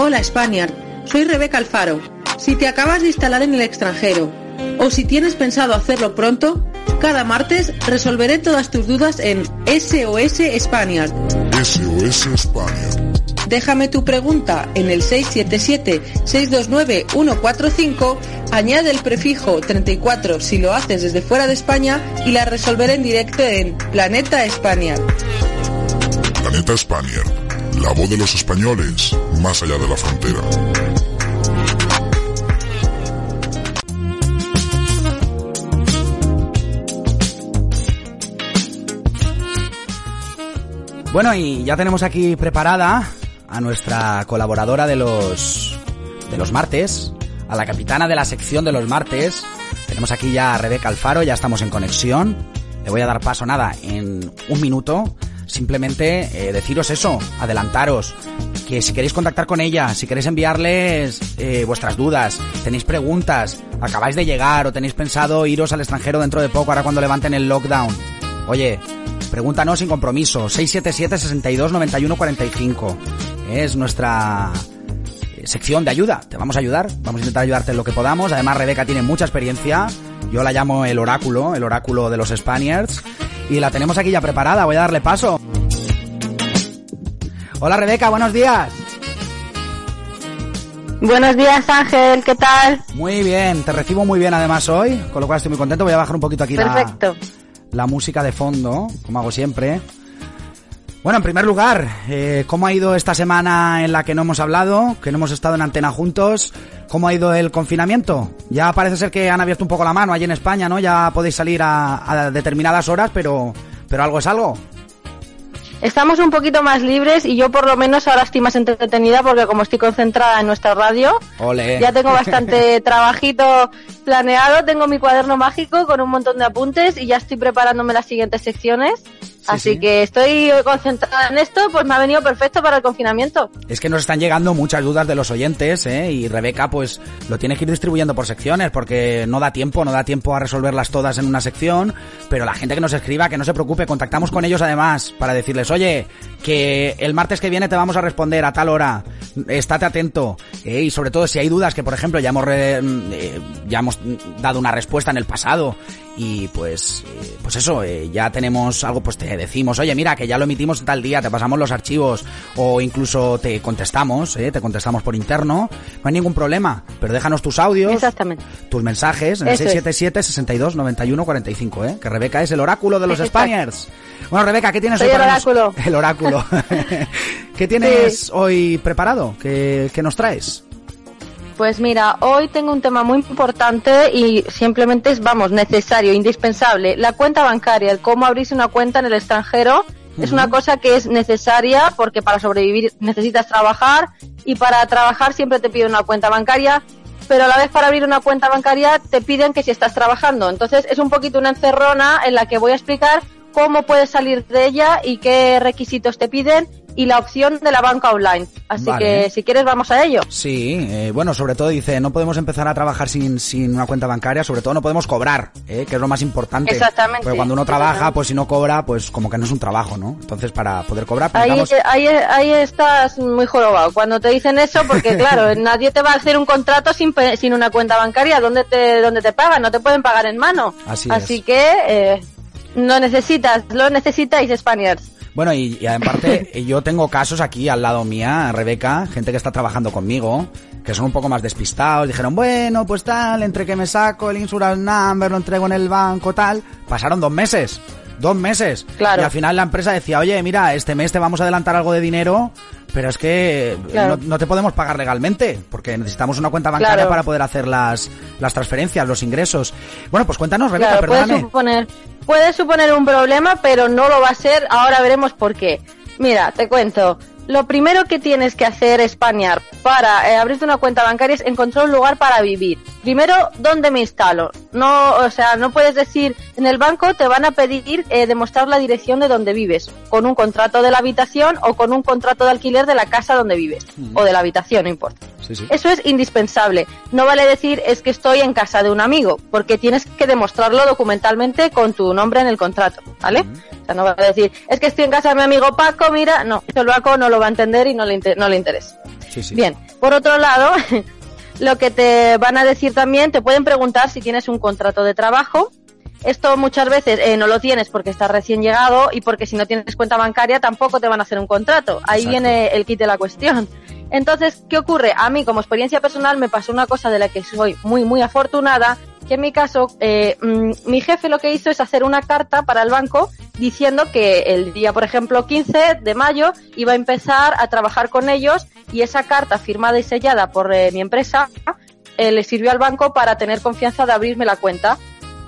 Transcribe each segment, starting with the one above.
Hola Spaniard, soy Rebeca Alfaro. Si te acabas de instalar en el extranjero o si tienes pensado hacerlo pronto, cada martes resolveré todas tus dudas en SOS Spaniard. SOS Spaniard. Déjame tu pregunta en el 677-629-145, añade el prefijo 34 si lo haces desde fuera de España y la resolveré en directo en Planeta Spaniard. Planeta Spaniard. La voz de los españoles más allá de la frontera. Bueno, y ya tenemos aquí preparada a nuestra colaboradora de los de los martes, a la capitana de la sección de los martes. Tenemos aquí ya a Rebeca Alfaro, ya estamos en conexión. Le voy a dar paso nada en un minuto. Simplemente eh, deciros eso, adelantaros, que si queréis contactar con ella, si queréis enviarles eh, vuestras dudas, tenéis preguntas, acabáis de llegar o tenéis pensado iros al extranjero dentro de poco, ahora cuando levanten el lockdown. Oye, pregúntanos sin compromiso, 677 62 91 45 es nuestra eh, sección de ayuda. Te vamos a ayudar, vamos a intentar ayudarte en lo que podamos. Además, Rebeca tiene mucha experiencia. Yo la llamo el oráculo, el oráculo de los Spaniards. Y la tenemos aquí ya preparada, voy a darle paso. Hola Rebeca, buenos días. Buenos días Ángel, ¿qué tal? Muy bien, te recibo muy bien además hoy, con lo cual estoy muy contento. Voy a bajar un poquito aquí Perfecto. La, la música de fondo, como hago siempre. Bueno, en primer lugar, eh, ¿cómo ha ido esta semana en la que no hemos hablado, que no hemos estado en antena juntos? ¿Cómo ha ido el confinamiento? Ya parece ser que han abierto un poco la mano allí en España, ¿no? Ya podéis salir a, a determinadas horas, pero, pero algo es algo. Estamos un poquito más libres y yo por lo menos ahora estoy más entretenida porque como estoy concentrada en nuestra radio, ya tengo bastante trabajito planeado, tengo mi cuaderno mágico con un montón de apuntes y ya estoy preparándome las siguientes secciones. Así sí. que estoy concentrada en esto, pues me ha venido perfecto para el confinamiento. Es que nos están llegando muchas dudas de los oyentes, ¿eh? Y Rebeca, pues lo tiene que ir distribuyendo por secciones, porque no da tiempo, no da tiempo a resolverlas todas en una sección. Pero la gente que nos escriba, que no se preocupe, contactamos con ellos además para decirles, oye, que el martes que viene te vamos a responder a tal hora, estate atento. ¿eh? Y sobre todo si hay dudas, que por ejemplo ya hemos, re- eh, ya hemos dado una respuesta en el pasado y pues eh, pues eso ya tenemos algo pues te decimos oye mira que ya lo emitimos tal día te pasamos los archivos o incluso te contestamos eh, te contestamos por interno no hay ningún problema pero déjanos tus audios Exactamente. tus mensajes en el Eso es. 677 62 91 45 eh que Rebeca es el oráculo de los Exacto. Spaniards bueno Rebeca ¿qué tienes Soy hoy el nos- oráculo. el oráculo ¿qué tienes hoy preparado? ¿Qué, qué nos traes? Pues mira, hoy tengo un tema muy importante y simplemente es, vamos, necesario, indispensable. La cuenta bancaria, el cómo abrirse una cuenta en el extranjero, es una cosa que es necesaria porque para sobrevivir necesitas trabajar y para trabajar siempre te piden una cuenta bancaria, pero a la vez para abrir una cuenta bancaria te piden que si estás trabajando. Entonces es un poquito una encerrona en la que voy a explicar cómo puedes salir de ella y qué requisitos te piden y la opción de la banca online. Así Vale. que si quieres vamos a ello. Sí, eh, bueno, sobre todo dice, no podemos empezar a trabajar sin, sin una cuenta bancaria, sobre todo no podemos cobrar, eh, que es lo más importante. Exactamente, Porque cuando uno trabaja, pues si no cobra, pues como que no es un trabajo, ¿no? Entonces, para poder cobrar, pues Ahí, ahí, ahí estás muy jorobado cuando te dicen eso, porque claro, nadie te va a hacer un contrato sin, sin una cuenta bancaria. ¿Dónde te, dónde te pagan? No te pueden pagar en mano. Así es. que eh, no necesitas, lo necesitáis, Spaniards. Bueno, y, y aparte, eh, yo tengo casos aquí al lado mía, Rebeca, gente que está trabajando conmigo, que son un poco más despistados, dijeron, bueno, pues tal, entre que me saco el insurance number, lo entrego en el banco, tal, pasaron dos meses. Dos meses. Claro. Y al final la empresa decía, oye, mira, este mes te vamos a adelantar algo de dinero, pero es que eh, Claro. no, no te podemos pagar legalmente, porque necesitamos una cuenta bancaria Claro. para poder hacer las, las transferencias, los ingresos. Bueno, pues cuéntanos, Rebeca, Claro, puede suponer, puede suponer un problema, pero no lo va a ser. Ahora veremos por qué. Mira, te cuento. Lo primero que tienes que hacer, Españar, para eh, abrirte una cuenta bancaria es encontrar un lugar para vivir. Primero, ¿dónde me instalo? No, o sea, no puedes decir, en el banco te van a pedir eh, demostrar la dirección de donde vives, con un contrato de la habitación o con un contrato de alquiler de la casa donde vives, o de la habitación, no importa. Sí, sí. Eso es indispensable. No vale decir es que estoy en casa de un amigo, porque tienes que demostrarlo documentalmente con tu nombre en el contrato, ¿vale? O no vale decir es que estoy en casa de mi amigo Paco, mira, no, eso el Paco no lo va a entender y no le, inter- no le interesa. Sí, sí. Bien, por otro lado, lo que te van a decir también, te pueden preguntar si tienes un contrato de trabajo. Esto muchas veces eh, no lo tienes porque estás recién llegado y porque si no tienes cuenta bancaria tampoco te van a hacer un contrato. Ahí Exacto. viene el kit de la cuestión. Entonces, ¿qué ocurre? A mí, como experiencia personal, me pasó una cosa de la que soy muy, muy afortunada, que en mi caso, eh, mm, mi jefe lo que hizo es hacer una carta para el banco diciendo que el día, por ejemplo, 15 de mayo iba a empezar a trabajar con ellos y esa carta firmada y sellada por eh, mi empresa eh, le sirvió al banco para tener confianza de abrirme la cuenta.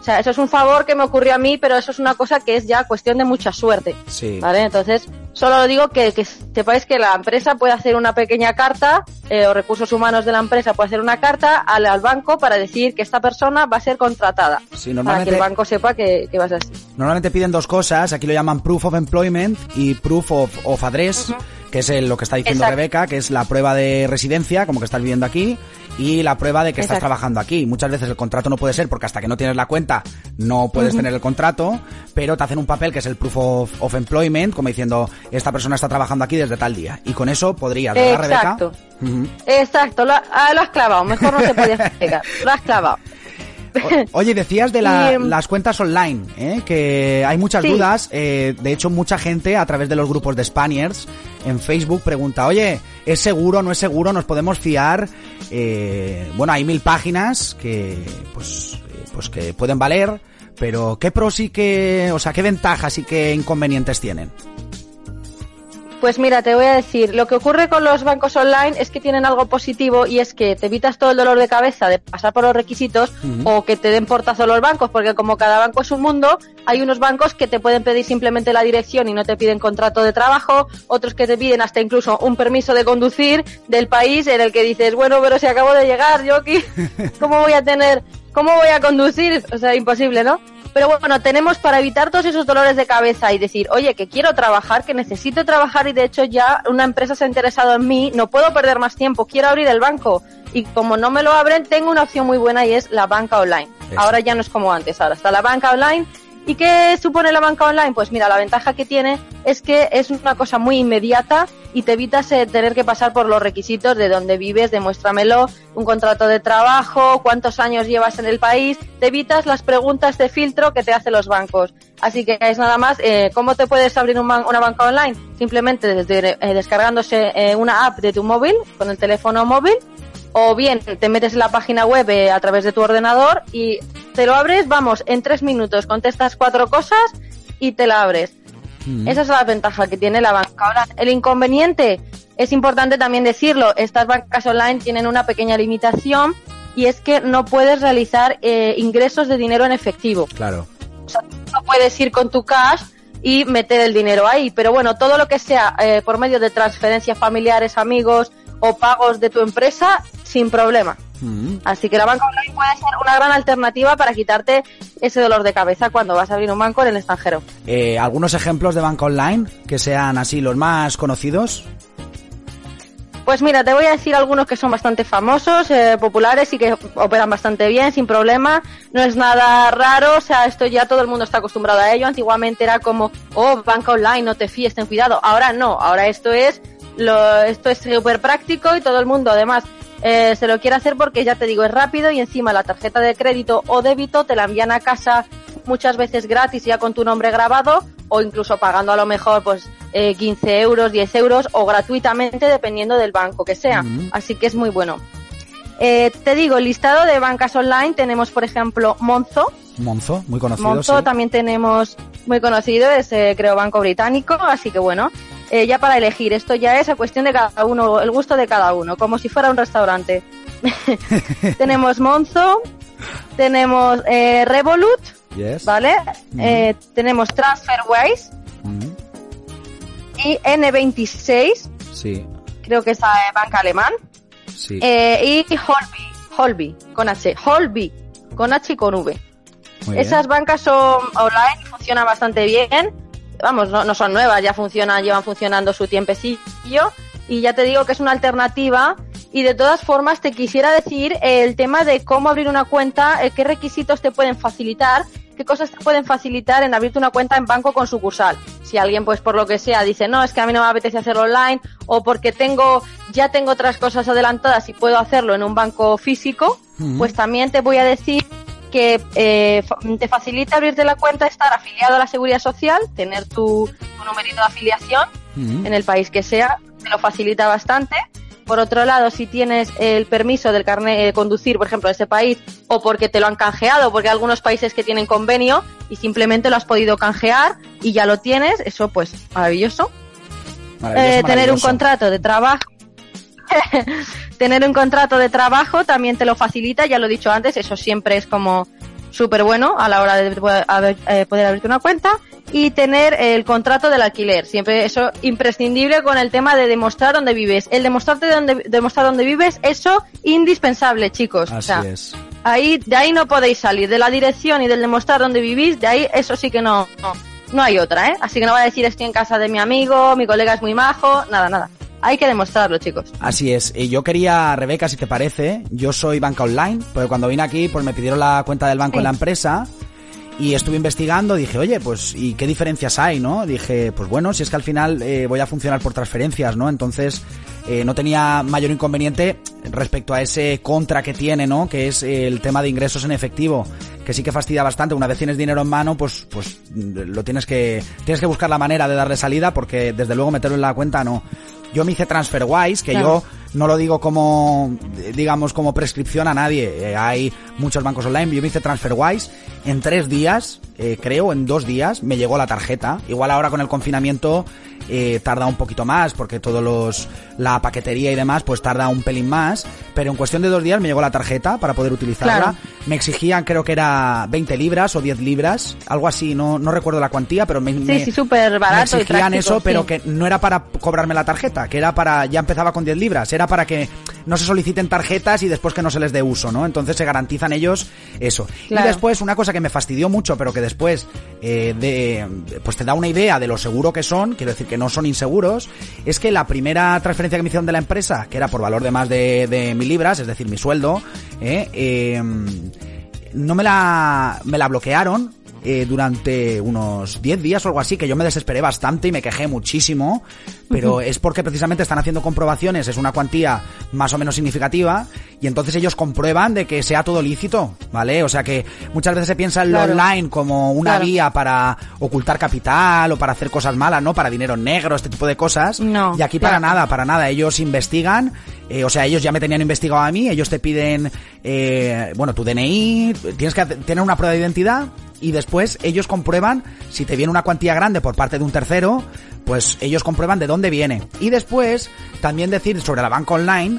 O sea, eso es un favor que me ocurrió a mí, pero eso es una cosa que es ya cuestión de mucha suerte. Sí. ¿Vale? Entonces, solo digo que, que sepáis que la empresa puede hacer una pequeña carta, eh, o recursos humanos de la empresa puede hacer una carta al, al banco para decir que esta persona va a ser contratada. Sí, Para que el banco sepa que, que vas así. normalmente piden dos cosas, aquí lo llaman Proof of Employment y Proof of, of Address, que es el- lo que está diciendo Exacto. Rebeca, que es la prueba de residencia, como que estás viviendo aquí, y la prueba de que estás trabajando aquí. Muchas veces el contrato no puede ser porque hasta que no tienes la cuenta no puedes tener el contrato, pero te hacen un papel que es el Proof of, of Employment, como diciendo, esta persona está trabajando aquí desde tal día. Y con eso podrías, ¿verdad, Exacto. Rebeca? Exacto, lo, ah, lo has clavado, mejor no se podía explicar. Lo has clavado. O- Oye, decías de la- em, las cuentas online, ¿eh? que hay muchas Sí. dudas. eh, de hecho, mucha gente a través de los grupos de Spaniards en Facebook pregunta, oye, ¿es seguro, no es seguro? ¿Nos podemos fiar? Eh, bueno, hay mil páginas que, pues, eh, pues que pueden valer, pero ¿qué pros y qué, o sea, qué ventajas y qué inconvenientes tienen? Pues mira, te voy a decir, lo que ocurre con los bancos online es que tienen algo positivo y es que te evitas todo el dolor de cabeza de pasar por los requisitos o que te den portazo los bancos, porque como cada banco es un mundo, hay unos bancos que te pueden pedir simplemente la dirección y no te piden contrato de trabajo, otros que te piden hasta incluso un permiso de conducir del país en el que dices, bueno, pero si acabo de llegar, yo aquí, ¿cómo voy a tener, cómo voy a conducir? O sea, imposible, ¿no? Pero bueno, tenemos para evitar todos esos dolores de cabeza y decir, oye, que quiero trabajar, que necesito trabajar y de hecho ya una empresa se ha interesado en mí, no puedo perder más tiempo, quiero abrir el banco. Y como no me lo abren, tengo una opción muy buena y es la banca online. Eso. Ahora ya no es como antes, ahora está la banca online. ¿Y qué supone la banca online? Pues mira, la ventaja que tiene es que es una cosa muy inmediata y te evitas eh, tener que pasar por los requisitos de dónde vives, demuéstramelo, un contrato de trabajo, cuántos años llevas en el país, te evitas las preguntas de filtro que te hacen los bancos. Así que es nada más, eh, ¿cómo te puedes abrir un ban- una banca online? Simplemente desde, eh, descargándose eh, una app de tu móvil, con el teléfono móvil, o bien te metes en la página web eh, a través de tu ordenador y te lo abres, vamos, en tres minutos contestas cuatro cosas y te la abres. Mm. Esa es la ventaja que tiene la banca online. El inconveniente, es importante también decirlo, estas bancas online tienen una pequeña limitación y es que no puedes realizar eh, ingresos de dinero en efectivo. Claro. O sea, no puedes ir con tu cash y meter el dinero ahí. Pero bueno, todo lo que sea eh, por medio de transferencias familiares, amigos o pagos de tu empresa, sin problema. Mm. Así que la banca online puede ser una gran alternativa para quitarte ese dolor de cabeza cuando vas a abrir un banco en el extranjero. Eh, ¿Algunos ejemplos de banca online que sean así los más conocidos? Pues mira, te voy a decir algunos que son bastante famosos, eh, populares y que operan bastante bien, sin problema. No es nada raro, o sea, esto ya todo el mundo está acostumbrado a ello. Antiguamente era como, oh, banca online, no te fíes, ten cuidado. Ahora no, ahora esto es, lo, esto es súper práctico y todo el mundo además eh, se lo quiere hacer porque ya te digo, es rápido y encima la tarjeta de crédito o débito te la envían a casa muchas veces gratis ya con tu nombre grabado o incluso pagando a lo mejor pues eh, 15 euros, 10 euros o gratuitamente dependiendo del banco que sea. Así que es muy bueno. Eh, te digo, el listado de bancas online tenemos por ejemplo Monzo. Monzo, muy conocido. Monzo sí. también tenemos muy conocido, es eh, creo banco británico, así que bueno, eh, ya para elegir, esto ya es a cuestión de cada uno, el gusto de cada uno, como si fuera un restaurante. tenemos Monzo, tenemos eh, Revolut, Yes. ¿vale? Eh, tenemos TransferWise Mm, y N26, Sí, creo que es la banca alemán, sí. eh, y Holby, Holby, con H, Holby, con H y con V. muy bien. Esas bancas son online y funcionan bastante bien. Vamos, no, no son nuevas, ya funcionan, llevan funcionando su tiempecillo. Y ya te digo que es una alternativa. Y de todas formas, te quisiera decir el tema de cómo abrir una cuenta, eh, qué requisitos te pueden facilitar, qué cosas te pueden facilitar en abrirte una cuenta en banco con sucursal. Si alguien, pues por lo que sea, dice, no, es que a mí no me apetece hacerlo online, o porque tengo, ya tengo otras cosas adelantadas y puedo hacerlo en un banco físico, pues también te voy a decir que eh, te facilita abrirte la cuenta estar afiliado a la seguridad social, tener tu, tu numerito de afiliación en el país que sea, te lo facilita bastante. Por otro lado, si tienes el permiso del carnet de conducir, por ejemplo, de ese país, o porque te lo han canjeado, porque hay algunos países que tienen convenio y simplemente lo has podido canjear y ya lo tienes, eso pues maravilloso. Maravilloso, Eh, tener un contrato de trabajo. tener un contrato de trabajo también te lo facilita, ya lo he dicho antes, eso siempre es como súper bueno a la hora de poder, eh, abrirte una cuenta y tener el contrato del alquiler, siempre eso imprescindible con el tema de demostrar dónde vives. El demostrarte dónde, demostrar dónde vives, eso indispensable, chicos. O Así sea, es. ahí, de ahí no podéis salir, de la dirección y del demostrar dónde vivís, de ahí eso sí que no, no, no hay otra, ¿eh? Así que no va a decir estoy en casa de mi amigo, mi colega es muy majo, nada, nada. Hay que demostrarlo, chicos. Así es. Y yo quería, Rebeca, si te parece, yo soy banca online, pero cuando vine aquí, pues me pidieron la cuenta del banco en la empresa y estuve investigando, dije, oye, pues, ¿y qué diferencias hay, no? Dije, pues bueno, si es que al final eh, voy a funcionar por transferencias, ¿no? Entonces, eh, no tenía mayor inconveniente respecto a ese contra que tiene, ¿no? Que es el tema de ingresos en efectivo, que sí que fastidia bastante. Una vez tienes dinero en mano, pues, pues lo tienes que, tienes que buscar la manera de darle salida, porque desde luego meterlo en la cuenta no. Yo me hice TransferWise, que Claro. yo no lo digo como, digamos, como prescripción a nadie. Eh, hay muchos bancos online. Yo me hice TransferWise. En tres días, eh, creo, en dos días, me llegó la tarjeta. Igual ahora con el confinamiento eh, tarda un poquito más, porque todos los, la paquetería y demás, pues tarda un pelín más. Pero en cuestión de dos días me llegó la tarjeta para poder utilizarla. Claro. Me exigían, creo que era 20 libras o 10 libras, algo así, no, no recuerdo la cuantía, pero me, Sí, me- sí, súper me barato y exigían práctico, eso, pero que no era para cobrarme la tarjeta, que era para, ya empezaba con 10 libras, era para que no se soliciten tarjetas y después que no se les dé uso, ¿no? Entonces se garantizan ellos eso. Claro. Y después, una cosa que me fastidió mucho, pero que después, eh, de, pues te da una idea de lo seguro que son, quiero decir que no son inseguros, es que la primera transferencia que me hicieron de la empresa, que era por valor de más de, de mil libras, es decir, mi sueldo, eh, eh, no me la, me la bloquearon eh, durante unos 10 días o algo así, que yo me desesperé bastante y me quejé muchísimo, pero es porque precisamente están haciendo comprobaciones, es una cuantía más o menos significativa, y entonces ellos comprueban de que sea todo lícito, ¿vale? O sea que muchas veces se piensa en lo online como una Claro. vía para ocultar capital o para hacer cosas malas, ¿no? Para dinero negro, este tipo de cosas. No, y aquí para nada, para nada. Ellos investigan, eh, o sea, ellos ya me tenían investigado a mí, ellos te piden, eh, bueno, tu DNI, tienes que tener una prueba de identidad y después ellos comprueban si te viene una cuantía grande por parte de un tercero, pues ellos comprueban de dónde viene. Y después también decir sobre la banca online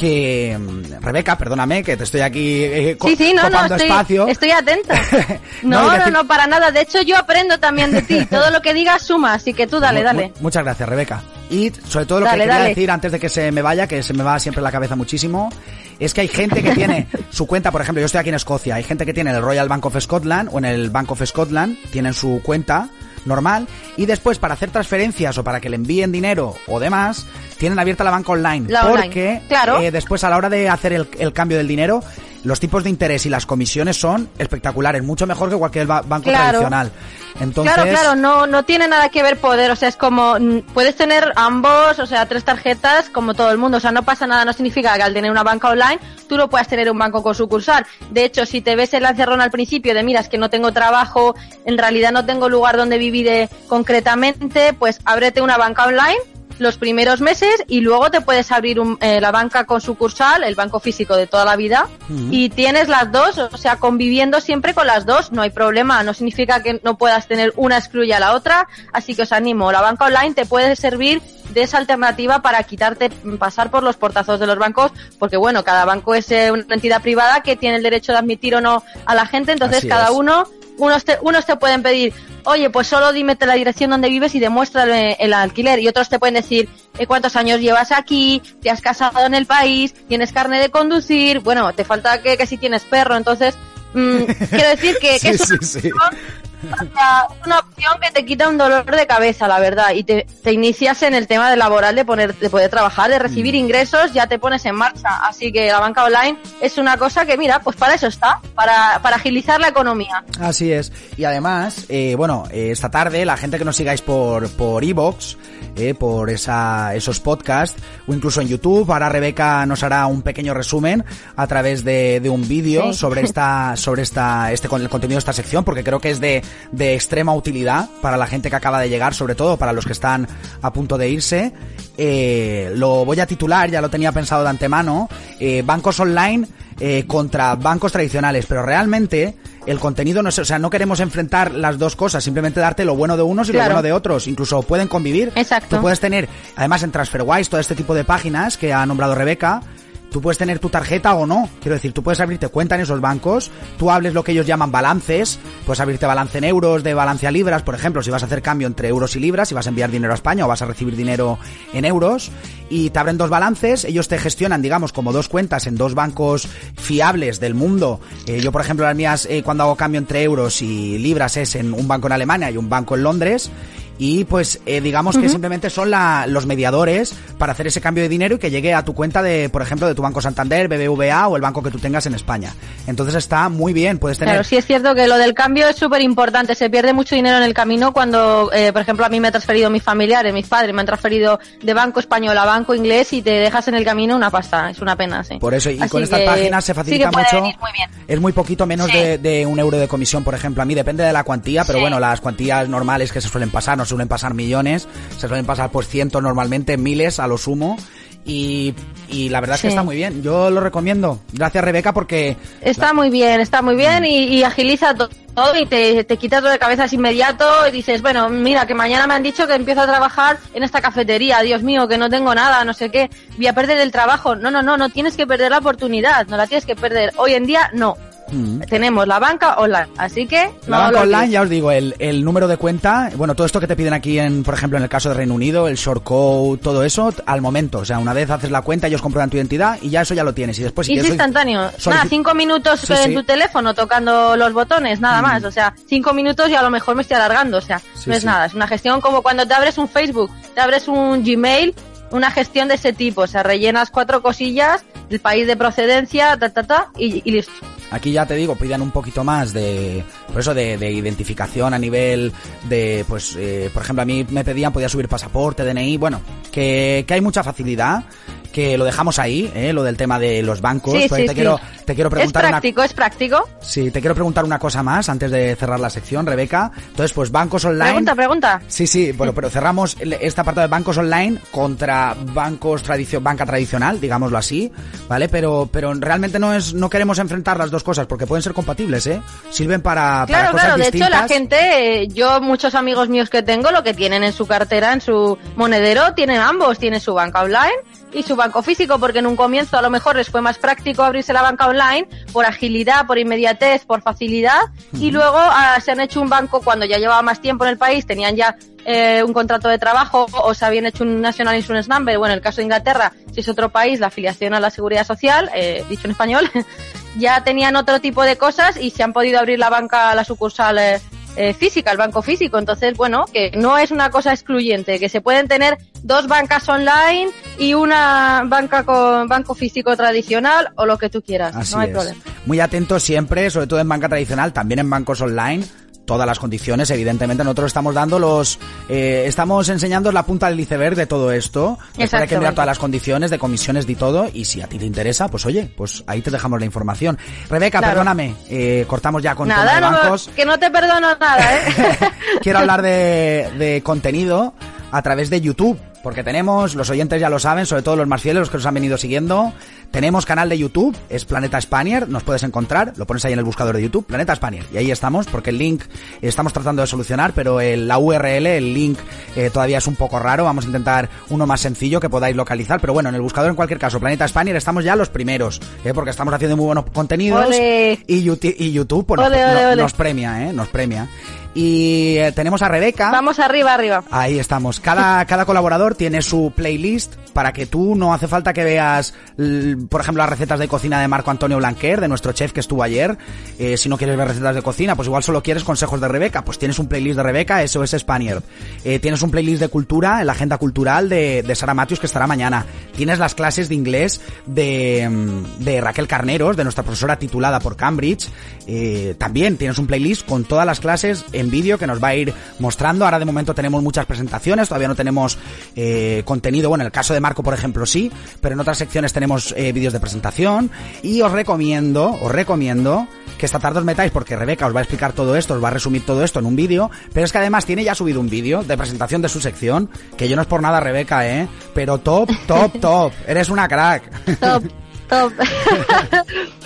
que mm, Rebeca, perdóname que te estoy aquí eh, Sí, sí, no, no, estoy, espacio. estoy atenta. No, No, no, para nada. De hecho, yo aprendo también de ti. Todo lo que digas suma, así que tú dale, dale. mu- muchas gracias, Rebeca. Y sobre todo lo Dale, que quería dale. decir antes de que se me vaya, que se me va siempre la cabeza muchísimo, es que hay gente que tiene su cuenta, por ejemplo, yo estoy aquí en Escocia, hay gente que tiene en el Royal Bank of Scotland o en el Bank of Scotland, tienen su cuenta normal y después para hacer transferencias o para que le envíen dinero o demás, tienen abierta la banca online. La online, porque claro. eh, después a la hora de hacer el, el cambio del dinero, los tipos de interés y las comisiones son espectaculares, mucho mejor que cualquier ba- banco Claro. tradicional. Entonces, Claro, claro, no, no tiene nada que ver poder, o sea, es como, mm, puedes tener ambos, o sea, tres tarjetas como todo el mundo, o sea, no pasa nada, no significa que al tener una banca online tú no puedas tener un banco con sucursal. De hecho, si te ves el encerrón al principio de, mira, es que no tengo trabajo, en realidad no tengo lugar donde vivir eh, concretamente, pues ábrete una banca online los primeros meses y luego te puedes abrir un- eh, la banca con sucursal, el banco físico de toda la vida, y tienes las dos, o sea, conviviendo siempre con las dos, no hay problema, no significa que no puedas tener una excluya a la otra, así que os animo, la banca online te puede servir de esa alternativa para quitarte, mm, pasar por los portazos de los bancos, porque bueno, cada banco es eh, una entidad privada que tiene el derecho de admitir o no a la gente, entonces Así cada es. uno unos te, unos te pueden pedir, oye, pues solo dime la dirección donde vives y demuéstrame el alquiler. Y otros te pueden decir, eh, cuántos años llevas aquí, te has casado en el país, tienes carne de conducir, bueno, te falta que, que si tienes perro. Entonces, mm, quiero decir que, que Sí, es una sí, sí. Opción una opción que te quita un dolor de cabeza, la verdad, y te, te inicias en el tema de laboral de, poner, de poder trabajar, de recibir mm. ingresos, ya te pones en marcha. Así que la banca online es una cosa que, mira, pues para eso está, para, para agilizar la economía. Así es. Y además, eh, bueno, eh, esta tarde, la gente que nos sigáis por, por Evox, eh, por esa, esos podcasts, o incluso en YouTube, ahora Rebeca nos hará un pequeño resumen a través de, de un vídeo sobre esta, sobre esta, este, con el contenido de esta sección, porque creo que es de, de extrema utilidad para la gente que acaba de llegar, sobre todo para los que están a punto de irse. Eh, lo voy a titular, ya lo tenía pensado de antemano, eh, bancos online eh, contra bancos tradicionales, pero realmente el contenido no es, o sea, no queremos enfrentar las dos cosas, simplemente darte lo bueno de unos y lo bueno de otros, incluso pueden convivir. Exacto. Tú puedes tener, además en TransferWise, todo este tipo de páginas que ha nombrado Rebeca, Tú puedes tener tu tarjeta o no. Quiero decir, tú puedes abrirte cuenta en esos bancos, tú hables lo que ellos llaman balances, puedes abrirte balance en euros, de balance a libras, por ejemplo, si vas a hacer cambio entre euros y libras, si vas a enviar dinero a España o vas a recibir dinero en euros, y te abren dos balances, ellos te gestionan, digamos, como dos cuentas en dos bancos fiables del mundo. Eh, yo, por ejemplo, las mías, eh, cuando hago cambio entre euros y libras es en un banco en Alemania y un banco en Londres, y pues eh, digamos que simplemente son la, los mediadores para hacer ese cambio de dinero y que llegue a tu cuenta de, por ejemplo, de tu Banco Santander, BBVA o el banco que tú tengas en España. Entonces está muy bien, puedes tener... Claro, sí es cierto que lo del cambio es súper importante, se pierde mucho dinero en el camino cuando, eh, por ejemplo, a mí me ha transferido mis familiares, mis padres me han transferido de banco español a banco inglés y te dejas en el camino una pasta, es una pena, sí. Por eso, y con estas páginas se facilita mucho. Muy es muy poquito menos de, de, un euro de comisión, por ejemplo. A mí depende de la cuantía, pero bueno, las cuantías normales que se suelen pasar, no suelen pasar millones se suelen pasar por cientos normalmente, miles a lo sumo. Y, la verdad es que está muy bien. Yo lo recomiendo. Gracias, Rebeca, porque... Está muy bien, está muy bien y, agiliza todo y te, te quita todo de cabeza inmediato y dices, bueno, mira, que mañana me han dicho que empiezo a trabajar en esta cafetería. Dios mío, que no tengo nada, no sé qué. Voy a perder el trabajo. No, no, no, no tienes que perder la oportunidad. No la tienes que perder. Hoy en día, no. Mm. Tenemos la banca online, así que... La banca online, ya os digo, el, el, número de cuenta, bueno, todo esto que te piden aquí, en, por ejemplo, en el caso de Reino Unido, el short code, todo eso, al momento. O sea, una vez haces la cuenta, ellos comprueban tu identidad y ya eso ya lo tienes. Y después... y es instantáneo. Nada, cinco minutos en tu teléfono tocando los botones, nada mm. más. O sea, cinco minutos y a lo mejor me estoy alargando. O sea, no es nada. Es una gestión como cuando te abres un Facebook, te abres un Gmail una gestión de ese tipo. O sea, rellenas cuatro cosillas, el país de procedencia, ta, ta, ta, y, listo. Aquí ya te digo, piden un poquito más de, por eso, de, de identificación a nivel de, pues, eh, por ejemplo, a mí me pedían, podía subir pasaporte, DNI, bueno, que, que hay mucha facilidad que lo dejamos ahí, ¿eh? lo del tema de los bancos. Sí, sí, te, Quiero, te quiero preguntar. Es práctico, es práctico. Sí, te quiero preguntar una cosa más antes de cerrar la sección, Rebeca. Entonces, pues bancos online. Pregunta, pregunta. Sí, sí, bueno, pero cerramos esta parte de bancos online contra bancos tradicio banca tradicional, digámoslo así, ¿vale? Pero, pero realmente no es, no queremos enfrentar las dos cosas porque pueden ser compatibles, ¿eh? Sirven para, claro, cosas claro. De hecho, la gente, yo muchos amigos míos que tengo, lo que tienen en su cartera, en su monedero, tienen ambos, tienen su banca online y su banco físico, porque en un comienzo a lo mejor les fue más práctico abrirse la banca online por agilidad, por inmediatez, por facilidad, y luego ah, se han hecho un banco cuando ya llevaba más tiempo en el país, tenían ya eh, un contrato de trabajo o se habían hecho un National Insurance Number, bueno, en el caso de Inglaterra, si es otro país, la afiliación a la seguridad social, eh, dicho en español, ya tenían otro tipo de cosas y se han podido abrir la banca, la sucursal eh, eh, física, el banco físico. Entonces, bueno, que no es una cosa excluyente, que se pueden tener dos bancas online y una banca con banco físico tradicional o lo que tú quieras. no hay problema. Muy atentos siempre, sobre todo en banca tradicional, también en bancos online todas las condiciones, evidentemente nosotros estamos dando los, eh, estamos enseñando la punta del iceberg de todo esto. hay que mirar todas las condiciones de comisiones y todo, y si a ti te interesa, pues oye, pues ahí te dejamos la información. Rebeca, perdóname, eh, cortamos ya con nada, de bancos. que no te perdono nada, ¿eh? Quiero hablar de, de contenido a través de YouTube, porque tenemos, los oyentes ya lo saben, sobre todo los más fieles, los que nos han venido siguiendo, tenemos canal de YouTube, es Planeta Spanier, nos puedes encontrar, lo pones ahí en el buscador de YouTube, Planeta Spanier, y ahí estamos, porque el link estamos tratando de solucionar, pero el, la URL, el link eh, todavía es un poco raro, vamos a intentar uno más sencillo que podáis localizar, pero bueno, en el buscador en cualquier caso, Planeta Spanier, estamos ya los primeros, eh, porque estamos haciendo muy buenos contenidos y, YouTube, y YouTube pues, nos, premia, eh, nos premia. Y eh, tenemos a Rebeca. Vamos arriba, arriba. Ahí estamos. Cada, cada colaborador tiene su playlist para que tú no hace falta que veas, por ejemplo, las recetas de cocina de Marco Antonio Blanquer, de nuestro chef que estuvo ayer. Eh, si no quieres ver recetas de cocina, pues igual solo quieres consejos de Rebeca, pues tienes un playlist de Rebeca, eso es Spaniard. Eh, tienes un playlist de cultura, en la agenda cultural de, de Sara Matthews que estará mañana. Tienes las clases de inglés de, mm, de Raquel Carneros, de nuestra profesora titulada por Cambridge. Eh, también tienes un playlist con todas las clases en vídeo que nos va a ir mostrando. Ahora de momento tenemos muchas presentaciones, todavía no tenemos eh, contenido. Bueno, en el caso de Marco, por ejemplo, sí, pero en otras secciones tenemos eh, vídeos de presentación. Y os recomiendo, os recomiendo que esta tarde os metáis porque Rebeca os va a explicar todo esto, os va a resumir todo esto en un vídeo, pero es que además tiene ya subido un vídeo de presentación de su sección, que yo no es por nada Rebeca, ¿eh? Pero top, top, top. Eres una crack. Top, top.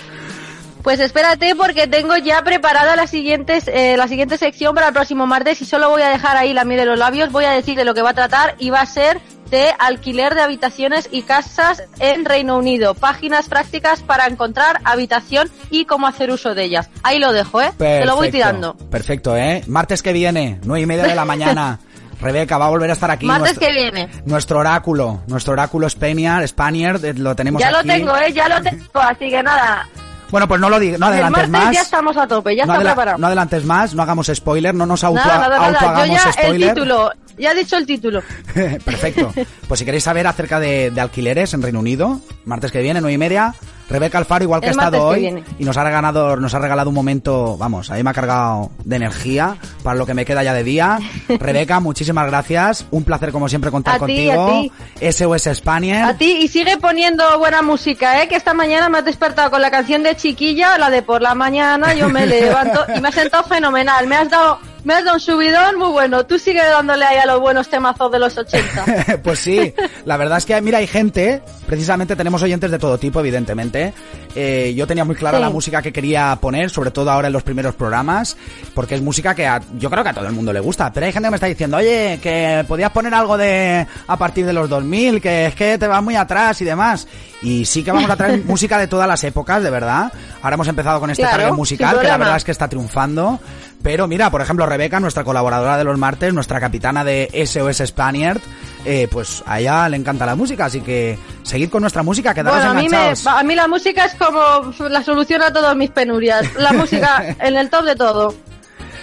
Pues espérate porque tengo ya preparada la siguiente, eh, la siguiente sección para el próximo martes y solo voy a dejar ahí la miel de los labios, voy a decir de lo que va a tratar y va a ser de alquiler de habitaciones y casas en Reino Unido, páginas prácticas para encontrar habitación y cómo hacer uso de ellas. Ahí lo dejo, ¿eh? Te lo voy Perfecto, tirando. Perfecto, ¿eh? Martes que viene, nueve y media de la mañana. Rebeca va a volver a estar aquí. Martes nuestro, que viene. Nuestro oráculo, nuestro oráculo Spaniard, Spaniard, eh, lo tenemos Ya lo aquí. tengo, ¿eh? Ya lo tengo, así que nada. Bueno, pues no lo digas, no El adelantes más. ya estamos a tope, ya no, está adela- preparado. no adelantes más, no hagamos spoiler, no nos auto, Nada, nada, auto nada. Yo hagamos ya el spoiler. título, ya he dicho el título. Perfecto. Pues si queréis saber acerca de, de alquileres en Reino Unido, martes que viene, nueve y media, Rebeca Alfaro, igual que El ha estado hoy, viene. y nos ha regalado, nos ha regalado un momento, vamos, ahí me ha cargado de energía para lo que me queda ya de día. Rebeca, muchísimas gracias. Un placer como siempre contar A contigo. a SOS Spaniard. A ti, y sigue poniendo buena música, ¿eh? Que esta mañana me has despertado con la canción de Chiquilla, la de por la mañana, yo me levanto y me ha sentado fenomenal. Me has dado, me has dado un subidón muy bueno. Tú sigue dándole ahí a los buenos temazos de los 80. pues sí, la verdad es que, mira, hay gente, precisamente tenemos oyentes de todo tipo, evidentemente. Eh, yo tenía muy clara Sí. la música que quería poner, sobre todo ahora en los primeros programas, porque es música que a- yo creo que a todo el mundo le gusta. Pero hay gente que me está diciendo, oye, que podías poner algo de a partir de los 2000, que es que te vas muy atrás y demás. Y sí que vamos a traer música de todas las épocas, de verdad. Ahora hemos empezado con este Claro, sin musical, que la verdad es que está triunfando. Pero mira, por ejemplo, Rebeca, nuestra colaboradora de los martes, nuestra capitana de SOS Spaniard, eh, pues a ella le encanta la música, así que seguid con nuestra música, quedaros Bueno, a mí, me, a mí la música es como la solución a todas mis penurias. La música en el top de todo.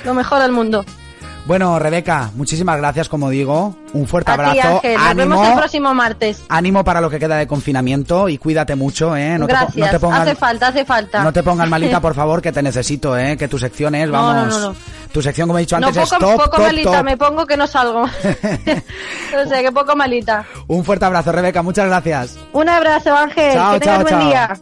Lo mejor del mundo. Bueno, Rebeca, muchísimas gracias, como digo. Un fuerte A ti, abrazo. Ángel. Nos vemos el próximo martes. ánimo para lo que queda de confinamiento y cuídate mucho, ¿eh? No te, Gracias. no te pongas, Hace falta, hace falta. no te pongas malita, por favor, que te necesito, ¿eh? Que tu sección es, No, vamos. no, no, no. Tu sección, como he dicho No, antes, poco, es top, poco top, malita, top. me pongo que no salgo. o sea, que poco malita. Un fuerte abrazo, Rebeca. Muchas gracias. Un abrazo, Ángel. Chao, que tengas chao, buen chao. día.